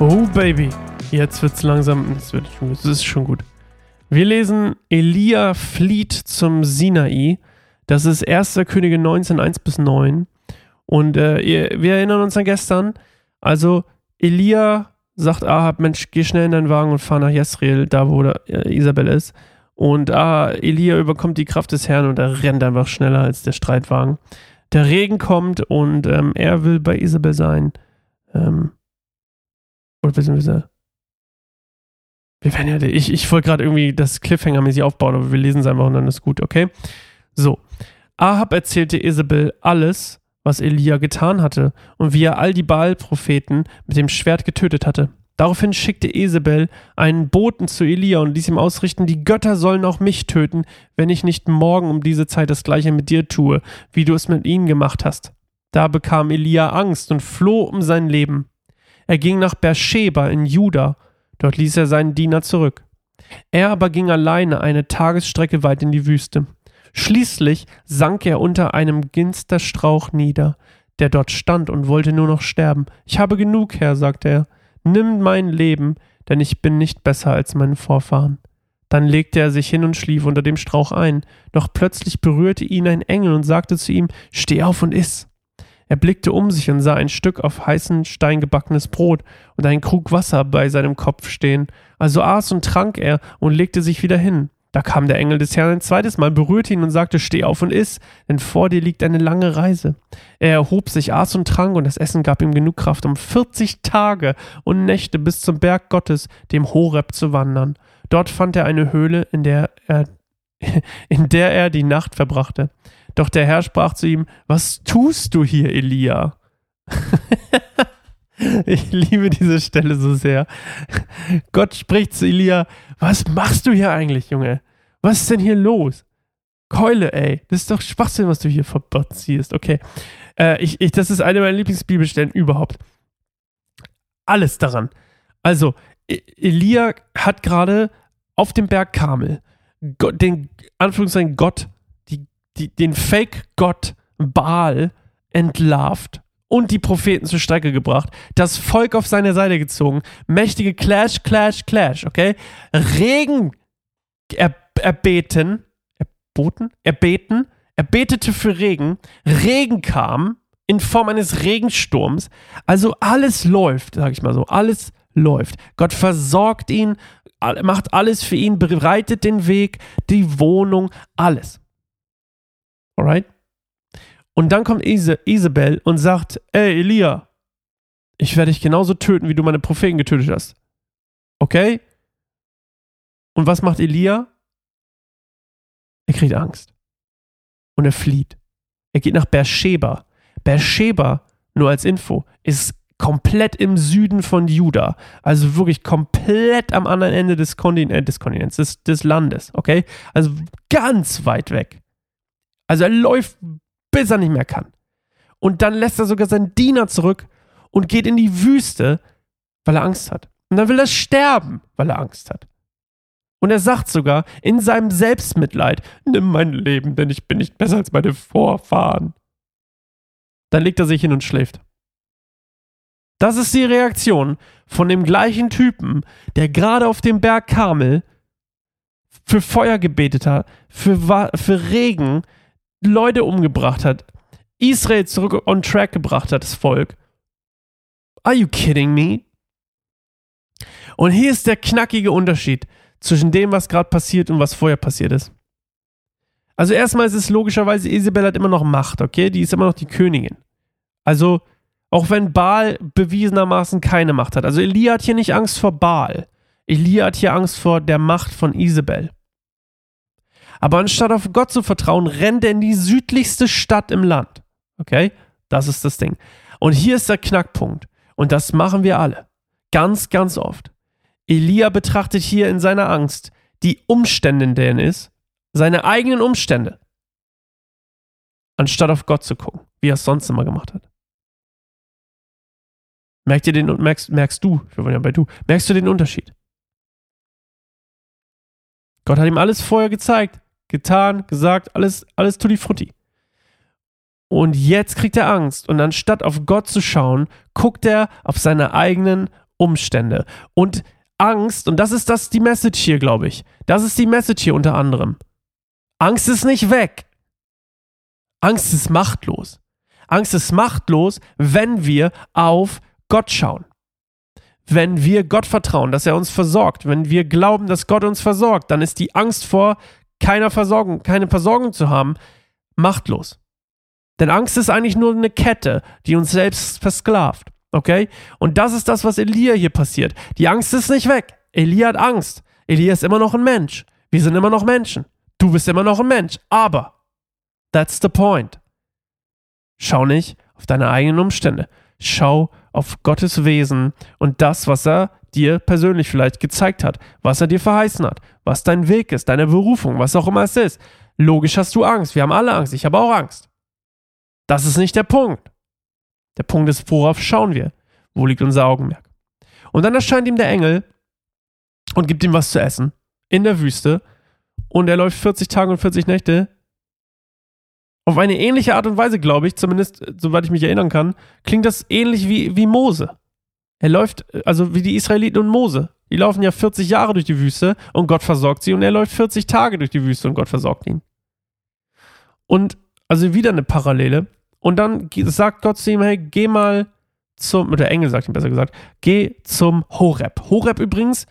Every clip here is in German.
Oh Baby, jetzt langsam, wird schon, das ist schon gut. Wir lesen Elia flieht zum Sinai. Das ist 1. Könige 19, 1 bis 9. Und äh, wir erinnern uns an gestern. Also Elia sagt Ahab, Mensch, geh schnell in deinen Wagen und fahr nach Jezreel, da wo der, äh, Isabel ist. Und ah, Elia überkommt die Kraft des Herrn und er rennt einfach schneller als der Streitwagen. Der Regen kommt und ähm, er will bei Isabel sein. Ähm, oder beziehungsweise. Wir werden ja, ich, ich wollte gerade irgendwie das Cliffhanger-mäßig aufbauen, aber wir lesen es einfach und dann ist gut, okay? So. Ahab erzählte Isabel alles, was Elia getan hatte und wie er all die Baal-Propheten mit dem Schwert getötet hatte. Daraufhin schickte Isabel einen Boten zu Elia und ließ ihm ausrichten, die Götter sollen auch mich töten, wenn ich nicht morgen um diese Zeit das gleiche mit dir tue, wie du es mit ihnen gemacht hast. Da bekam Elia Angst und floh um sein Leben. Er ging nach Beersheba in Juda, dort ließ er seinen Diener zurück. Er aber ging alleine eine Tagesstrecke weit in die Wüste. Schließlich sank er unter einem Ginsterstrauch nieder, der dort stand und wollte nur noch sterben. Ich habe genug, Herr, sagte er. Nimm mein Leben, denn ich bin nicht besser als meine Vorfahren. Dann legte er sich hin und schlief unter dem Strauch ein. Doch plötzlich berührte ihn ein Engel und sagte zu ihm: Steh auf und iss. Er blickte um sich und sah ein Stück auf heißen Stein gebackenes Brot und einen Krug Wasser bei seinem Kopf stehen. Also aß und trank er und legte sich wieder hin. Da kam der Engel des Herrn ein zweites Mal, berührte ihn und sagte, steh auf und iss, denn vor dir liegt eine lange Reise. Er erhob sich, aß und trank, und das Essen gab ihm genug Kraft, um 40 Tage und Nächte bis zum Berg Gottes, dem Horeb, zu wandern. Dort fand er eine Höhle, in der er, in der er die Nacht verbrachte. Doch der Herr sprach zu ihm, was tust du hier, Elia? Ich liebe diese Stelle so sehr. Gott spricht zu Elia, was machst du hier eigentlich, Junge? Was ist denn hier los? Keule, ey. Das ist doch Schwachsinn, was du hier verziehst. Okay. Äh, ich, ich, das ist eine meiner Lieblingsbibelstellen überhaupt. Alles daran. Also, e, Elia hat gerade auf dem Berg Kamel Gott, den Anführungszeichen Gott, die, den Fake-Gott Baal entlarvt und die Propheten zur Strecke gebracht, das Volk auf seine Seite gezogen, mächtige Clash, Clash, Clash, okay? Regen er, erbeten, erboten, erbeten, er betete für Regen, Regen kam in Form eines Regensturms, also alles läuft, sag ich mal so, alles läuft. Gott versorgt ihn, macht alles für ihn, bereitet den Weg, die Wohnung, alles. Alright? Und dann kommt Ise, Isabel und sagt, ey Elia, ich werde dich genauso töten, wie du meine Propheten getötet hast. Okay? Und was macht Elia? Er kriegt Angst. Und er flieht. Er geht nach Beersheba. Beersheba, nur als Info, ist komplett im Süden von Juda. Also wirklich komplett am anderen Ende des, Kontin äh, des Kontinents, des, des Landes. Okay? Also ganz weit weg. Also er läuft bis er nicht mehr kann. Und dann lässt er sogar seinen Diener zurück und geht in die Wüste, weil er Angst hat. Und dann will er sterben, weil er Angst hat. Und er sagt sogar in seinem Selbstmitleid, nimm mein Leben, denn ich bin nicht besser als meine Vorfahren. Dann legt er sich hin und schläft. Das ist die Reaktion von dem gleichen Typen, der gerade auf dem Berg Karmel für Feuer gebetet hat, für, für Regen, Leute umgebracht hat, Israel zurück on track gebracht hat, das Volk. Are you kidding me? Und hier ist der knackige Unterschied zwischen dem, was gerade passiert und was vorher passiert ist. Also erstmal ist es logischerweise, Isabel hat immer noch Macht, okay? Die ist immer noch die Königin. Also, auch wenn Baal bewiesenermaßen keine Macht hat. Also Elia hat hier nicht Angst vor Baal. Elia hat hier Angst vor der Macht von Isabel. Aber anstatt auf Gott zu vertrauen, rennt er in die südlichste Stadt im Land. Okay? Das ist das Ding. Und hier ist der Knackpunkt. Und das machen wir alle. Ganz, ganz oft. Elia betrachtet hier in seiner Angst die Umstände, in denen er ist, seine eigenen Umstände, anstatt auf Gott zu gucken, wie er es sonst immer gemacht hat. Merkt ihr den merkst, merkst du, wir wollen ja bei du, merkst du den Unterschied? Gott hat ihm alles vorher gezeigt getan, gesagt, alles, alles tutti frutti. Und jetzt kriegt er Angst und anstatt auf Gott zu schauen, guckt er auf seine eigenen Umstände. Und Angst, und das ist das die Message hier, glaube ich. Das ist die Message hier unter anderem. Angst ist nicht weg. Angst ist machtlos. Angst ist machtlos, wenn wir auf Gott schauen. Wenn wir Gott vertrauen, dass er uns versorgt, wenn wir glauben, dass Gott uns versorgt, dann ist die Angst vor keiner Versorgung, keine Versorgung zu haben, machtlos. Denn Angst ist eigentlich nur eine Kette, die uns selbst versklavt. Okay? Und das ist das, was Elia hier passiert. Die Angst ist nicht weg. Elia hat Angst. Elia ist immer noch ein Mensch. Wir sind immer noch Menschen. Du bist immer noch ein Mensch. Aber, that's the point. Schau nicht auf deine eigenen Umstände. Schau auf Gottes Wesen und das, was er dir persönlich vielleicht gezeigt hat, was er dir verheißen hat, was dein Weg ist, deine Berufung, was auch immer es ist. Logisch hast du Angst. Wir haben alle Angst. Ich habe auch Angst. Das ist nicht der Punkt. Der Punkt ist, worauf schauen wir? Wo liegt unser Augenmerk? Und dann erscheint ihm der Engel und gibt ihm was zu essen in der Wüste und er läuft 40 Tage und 40 Nächte. Auf eine ähnliche Art und Weise, glaube ich, zumindest soweit ich mich erinnern kann, klingt das ähnlich wie, wie Mose. Er läuft, also wie die Israeliten und Mose. Die laufen ja 40 Jahre durch die Wüste und Gott versorgt sie und er läuft 40 Tage durch die Wüste und Gott versorgt ihn. Und also wieder eine Parallele. Und dann sagt Gott zu ihm, hey, geh mal zum, oder der Engel sagt ihm besser gesagt, geh zum Horeb. Horeb übrigens,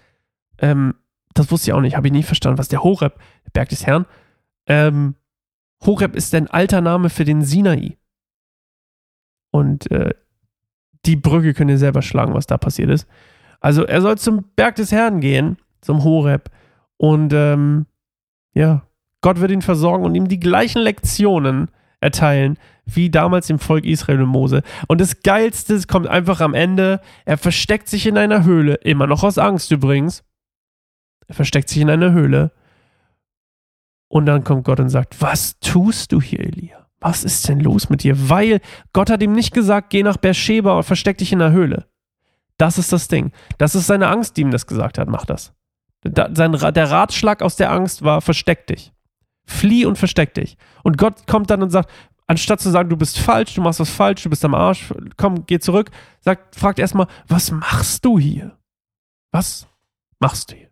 ähm, das wusste ich auch nicht, habe ich nie verstanden, was der Horeb, Berg des Herrn, ähm, Horeb ist ein alter Name für den Sinai. Und äh, die Brücke könnt ihr selber schlagen, was da passiert ist. Also er soll zum Berg des Herrn gehen, zum Horeb. Und ähm, ja, Gott wird ihn versorgen und ihm die gleichen Lektionen erteilen, wie damals im Volk Israel und Mose. Und das Geilste kommt einfach am Ende. Er versteckt sich in einer Höhle, immer noch aus Angst übrigens. Er versteckt sich in einer Höhle. Und dann kommt Gott und sagt, was tust du hier, Elia? Was ist denn los mit dir? Weil Gott hat ihm nicht gesagt, geh nach Beersheba und versteck dich in der Höhle. Das ist das Ding. Das ist seine Angst, die ihm das gesagt hat. Mach das. Der Ratschlag aus der Angst war, versteck dich. Flieh und versteck dich. Und Gott kommt dann und sagt, anstatt zu sagen, du bist falsch, du machst was falsch, du bist am Arsch, komm, geh zurück, sagt, fragt erstmal, was machst du hier? Was machst du hier?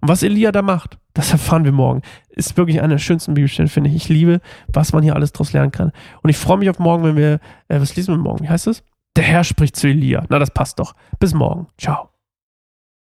Und was Elia da macht, das erfahren wir morgen. Ist wirklich eine der schönsten Bibelstellen, finde ich. Ich liebe, was man hier alles draus lernen kann. Und ich freue mich auf morgen, wenn wir, äh, was lesen wir morgen? Wie heißt es? Der Herr spricht zu Elia. Na, das passt doch. Bis morgen. Ciao.